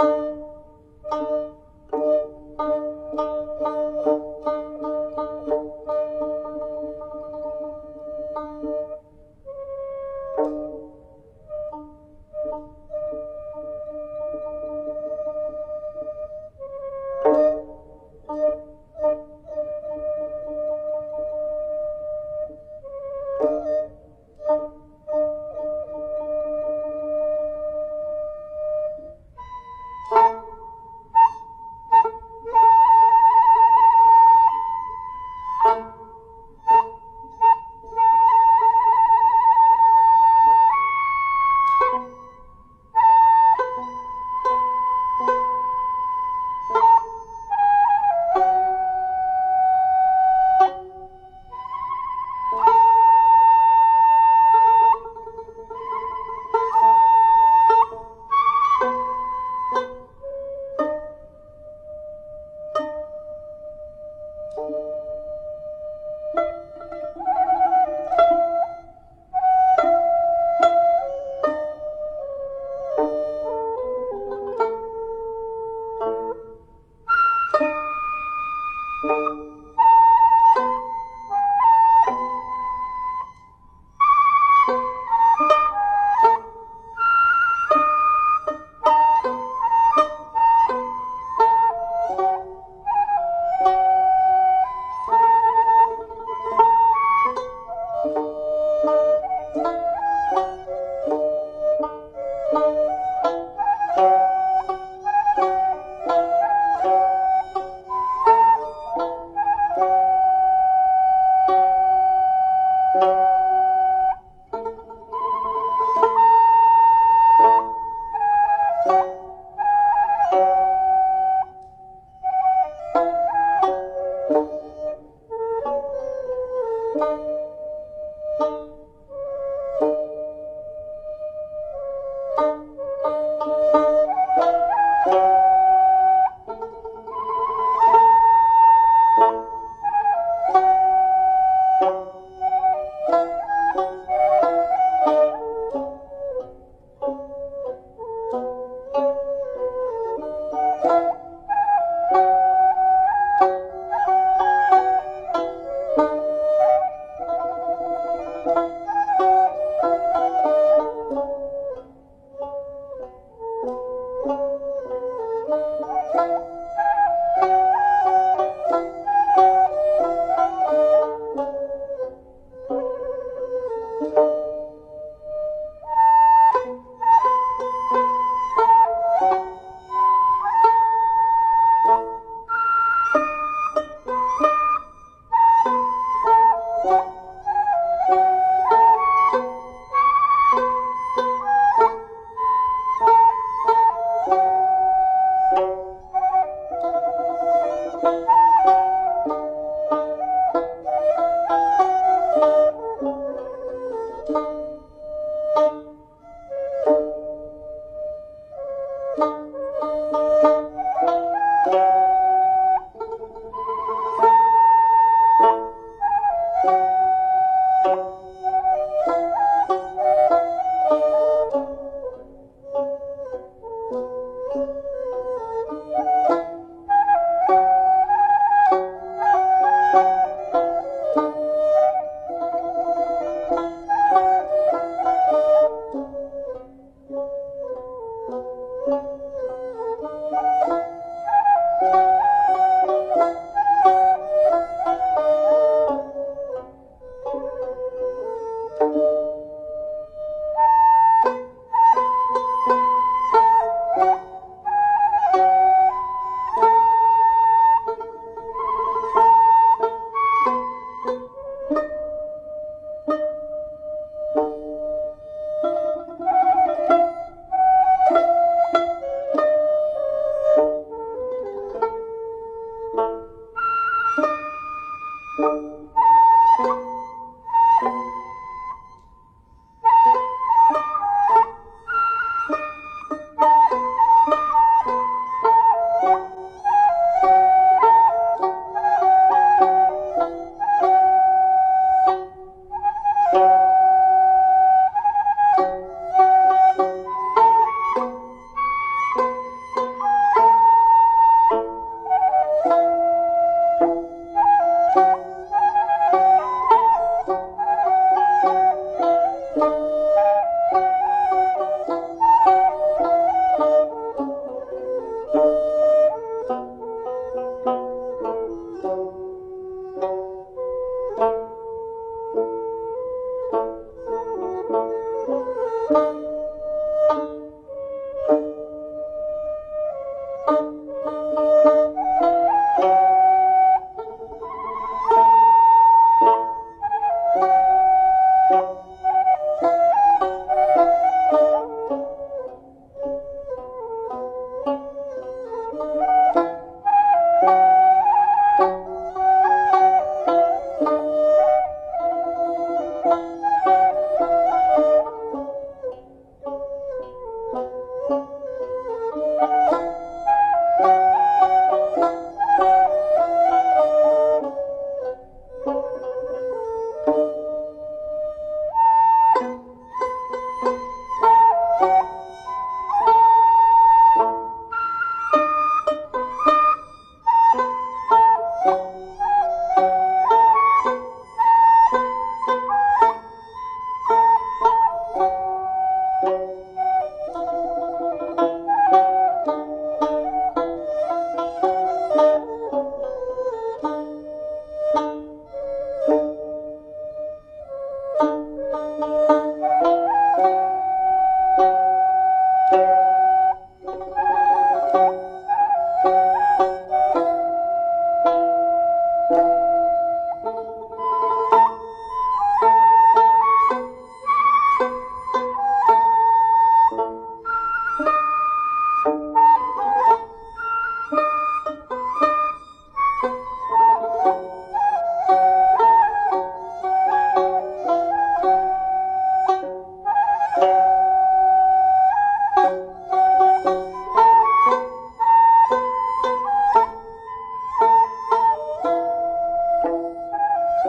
you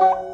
Bye.